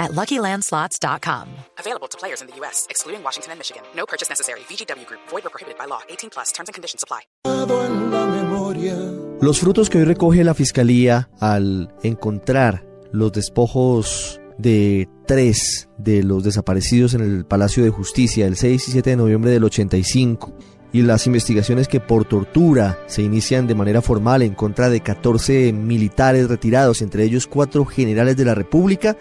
at LuckyLandSlots.com. Available to players in the U.S., excluding Washington and Michigan. No purchase necessary. VGW Group. Void or prohibited by law. 18 plus. Terms and conditions apply. Los frutos que hoy recoge la Fiscalía al encontrar los despojos de tres de los desaparecidos en el Palacio de Justicia el 6 y 7 de noviembre del 85 y las investigaciones que por tortura se inician de manera formal en contra de 14 militares retirados, entre ellos cuatro generales de la República,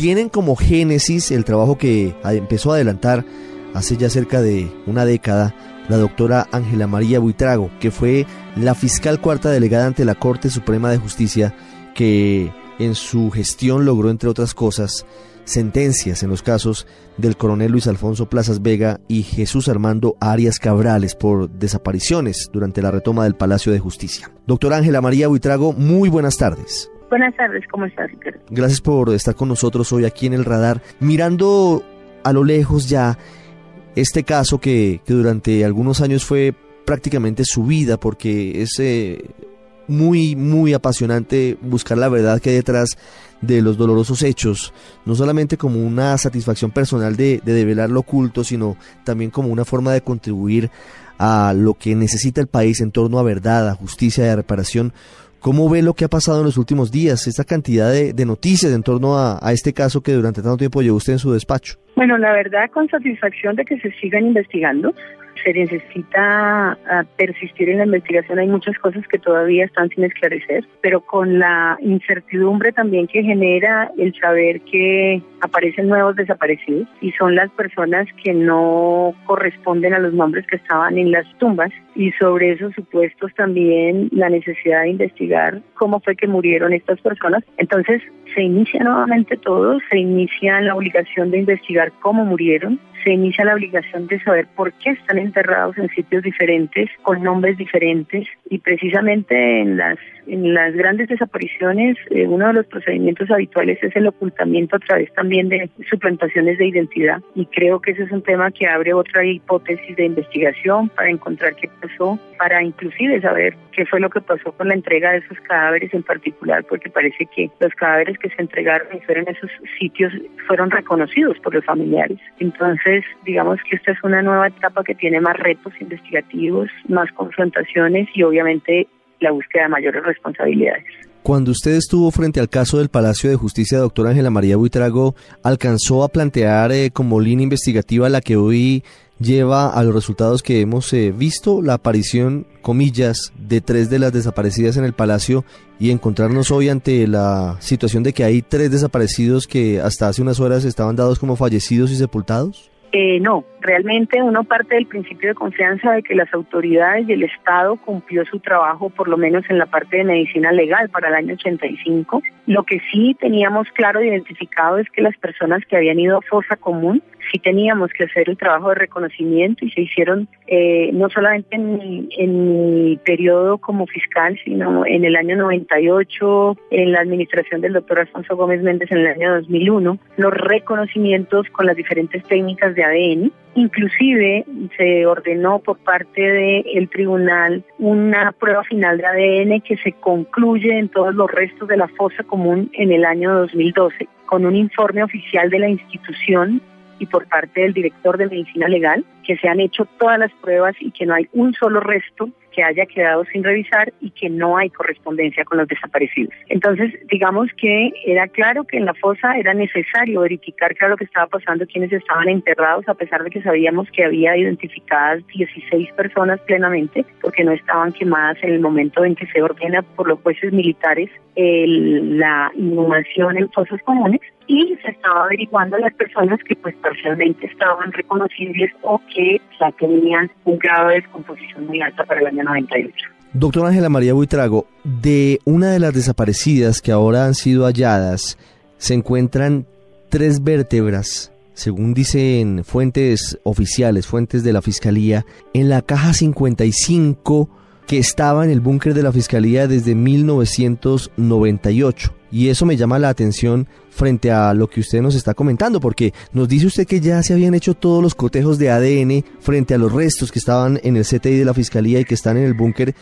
tienen como génesis el trabajo que empezó a adelantar hace ya cerca de una década la doctora Ángela María Buitrago, que fue la fiscal cuarta delegada ante la Corte Suprema de Justicia, que en su gestión logró, entre otras cosas, sentencias en los casos del coronel Luis Alfonso Plazas Vega y Jesús Armando Arias Cabrales por desapariciones durante la retoma del Palacio de Justicia. Doctora Ángela María Buitrago, muy buenas tardes. Buenas tardes, ¿cómo estás? Gracias por estar con nosotros hoy aquí en el radar, mirando a lo lejos ya este caso que, que durante algunos años fue prácticamente su vida, porque es eh, muy, muy apasionante buscar la verdad que hay detrás de los dolorosos hechos, no solamente como una satisfacción personal de, de develar lo oculto, sino también como una forma de contribuir a lo que necesita el país en torno a verdad, a justicia y a reparación ¿Cómo ve lo que ha pasado en los últimos días, esta cantidad de, noticias en torno a, a, este caso que durante tanto tiempo llevó usted en su despacho? Bueno, la verdad, con satisfacción de que se sigan investigando se necesita ah, persistir en la investigación. Hay muchas cosas que todavía están sin esclarecer, pero con la incertidumbre también que genera el saber que aparecen nuevos desaparecidos y son las personas que no corresponden a los nombres que estaban en las tumbas y sobre esos supuestos también la necesidad de investigar cómo fue que murieron estas personas. Entonces se inicia nuevamente todo, se inicia la obligación de investigar cómo murieron, se inicia la obligación de saber por qué están enterrados en sitios diferentes, con nombres diferentes, y precisamente en las, en las grandes desapariciones, eh, uno de los procedimientos habituales es el ocultamiento a través también de suplantaciones de identidad, y creo que ese es un tema que abre otra hipótesis de investigación para encontrar qué pasó, para inclusive saber qué fue lo que pasó con la entrega de esos cadáveres en particular, porque parece que los cadáveres que se entregaron y fueron esos sitios fueron reconocidos por los familiares. Entonces, digamos que esta es una nueva etapa que tiene más retos investigativos, más confrontaciones y obviamente la búsqueda de mayores responsabilidades. Cuando usted estuvo frente al caso del Palacio de Justicia, doctora Ángela María Buitrago, ¿alcanzó a plantear eh, como línea investigativa la que hoy lleva a los resultados que hemos eh, visto, la aparición, comillas, de tres de las desaparecidas en el Palacio y encontrarnos hoy ante la situación de que hay tres desaparecidos que hasta hace unas horas estaban dados como fallecidos y sepultados? Eh, no, realmente uno parte del principio de confianza de que las autoridades y el Estado cumplió su trabajo, por lo menos en la parte de medicina legal para el año 85. Lo que sí teníamos claro identificado es que las personas que habían ido a fosa común sí teníamos que hacer el trabajo de reconocimiento y se hicieron eh, no solamente en en mi periodo como fiscal, sino en el año 98, en la administración del doctor Alfonso Gómez Méndez en el año 2001, los reconocimientos con las diferentes técnicas de ADN. Inclusive se ordenó por parte del tribunal una prueba final de ADN que se concluye en todos los restos de la fosa común en el año 2012 con un informe oficial de la institución y por parte del director de medicina legal, que se han hecho todas las pruebas y que no hay un solo resto que haya quedado sin revisar y que no hay correspondencia con los desaparecidos. Entonces, digamos que era claro que en la fosa era necesario verificar qué era lo que estaba pasando, quiénes estaban enterrados, a pesar de que sabíamos que había identificadas 16 personas plenamente, porque no estaban quemadas en el momento en que se ordena por los jueces militares la inhumación en fosas comunes y se estaba averiguando las personas que pues parcialmente estaban reconocibles o que ya tenían un grado de descomposición muy alta para el año 98. Doctora Ángela María Buitrago, de una de las desaparecidas que ahora han sido halladas, se encuentran tres vértebras según dicen fuentes oficiales, fuentes de la Fiscalía, en la caja 55 que estaba en el búnker de la Fiscalía desde 1998. Y eso me llama la atención frente a lo que usted nos está comentando, porque nos dice usted que ya se habían hecho todos los cotejos de ADN frente a los restos que estaban en el CTI de la Fiscalía y que están en el búnker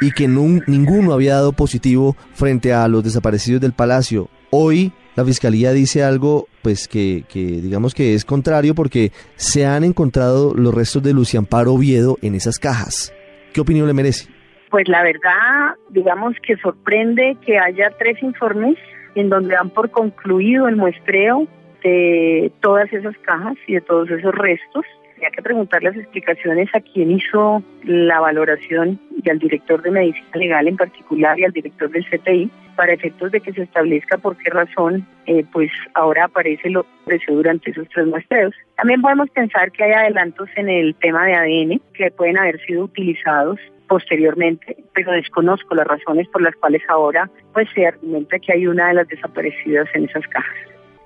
y que ninguno había dado positivo frente a los desaparecidos del Palacio. Hoy la Fiscalía dice algo pues que, que digamos que es contrario porque se han encontrado los restos de Lucian Paro Oviedo en esas cajas. ¿Qué opinión le merece? Pues la verdad, digamos que sorprende que haya tres informes en donde dan por concluido el muestreo de todas esas cajas y de todos esos restos. Había que preguntar las explicaciones a quién hizo la valoración y al director de medicina legal en particular y al director del CTI para efectos de que se establezca por qué razón eh, pues ahora aparece lo que durante esos tres muestreos. También podemos pensar que hay adelantos en el tema de ADN que pueden haber sido utilizados posteriormente, pero desconozco las razones por las cuales ahora pues se argumenta que hay una de las desaparecidas en esas cajas.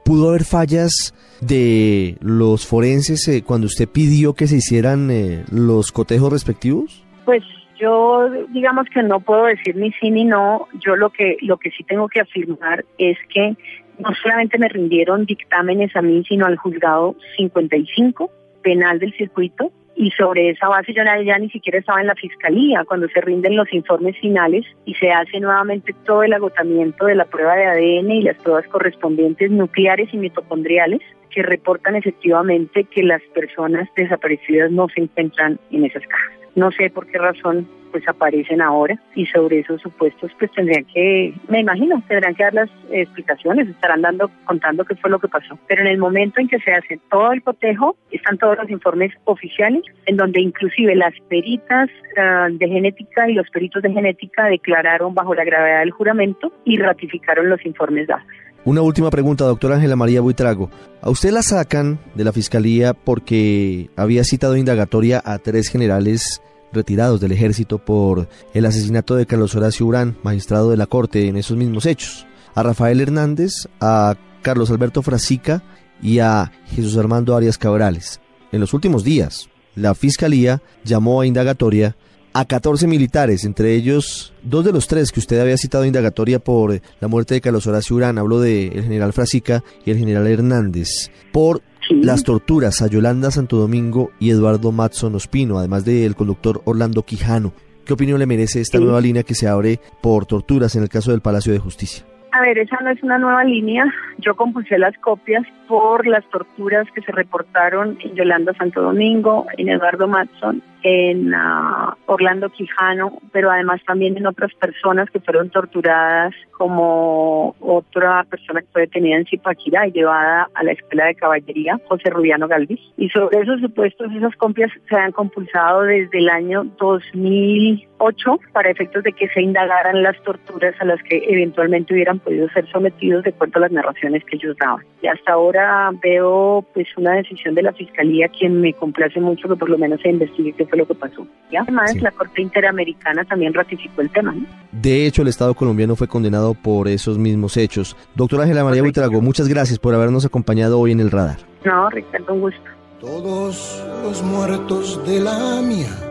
¿Pudo haber fallas de los forenses eh, cuando usted pidió que se hicieran eh, los cotejos respectivos? Pues yo digamos que no puedo decir ni sí ni no. Yo lo que lo que sí tengo que afirmar es que no solamente me rindieron dictámenes a mí, sino al juzgado 55 penal del circuito y sobre esa base yo ya ni siquiera estaba en la fiscalía cuando se rinden los informes finales y se hace nuevamente todo el agotamiento de la prueba de ADN y las pruebas correspondientes nucleares y mitocondriales que reportan efectivamente que las personas desaparecidas no se encuentran en esas cajas. No sé por qué razón pues aparecen ahora y sobre esos supuestos pues tendrían que, me imagino, tendrán que dar las explicaciones, estarán dando, contando qué fue lo que pasó. Pero en el momento en que se hace todo el cotejo, están todos los informes oficiales, en donde inclusive las peritas ah, de genética y los peritos de genética declararon bajo la gravedad del juramento y ratificaron los informes dados. Una última pregunta, doctora Ángela María Buitrago. A usted la sacan de la fiscalía porque había citado indagatoria a tres generales retirados del ejército por el asesinato de Carlos Horacio Urán, magistrado de la Corte en esos mismos hechos, a Rafael Hernández, a Carlos Alberto Frasica y a Jesús Armando Arias Cabrales. En los últimos días, la Fiscalía llamó a indagatoria a 14 militares, entre ellos dos de los tres que usted había citado indagatoria por la muerte de Carlos Horacio Urán, hablo del general Frasica y el general Hernández, por las torturas a Yolanda Santo Domingo y Eduardo Matson Ospino, además del conductor Orlando Quijano. ¿Qué opinión le merece esta nueva línea que se abre por torturas en el caso del Palacio de Justicia? A ver, esa no es una nueva línea. Yo compuse las copias por las torturas que se reportaron en Yolanda Santo Domingo, en Eduardo Matson en ah, Orlando Quijano, pero además también en otras personas que fueron torturadas, como otra persona que fue detenida en Zipaquirá y llevada a la escuela de caballería, José Rubiano Galvis. Y sobre esos supuestos, esas copias se han compulsado desde el año 2008 para efectos de que se indagaran las torturas a las que eventualmente hubieran podido ser sometidos de acuerdo a las narraciones que ellos daban. Y hasta ahora veo pues una decisión de la Fiscalía quien me complace mucho que por lo menos se investigue qué fue lo que pasó. Y además la Corte Interamericana también ratificó el tema. De hecho, el Estado colombiano fue condenado por esos mismos hechos. Doctora Ángela María Buitrago, muchas gracias por habernos acompañado hoy en el radar. No, Ricardo, un gusto. Todos los muertos de la mía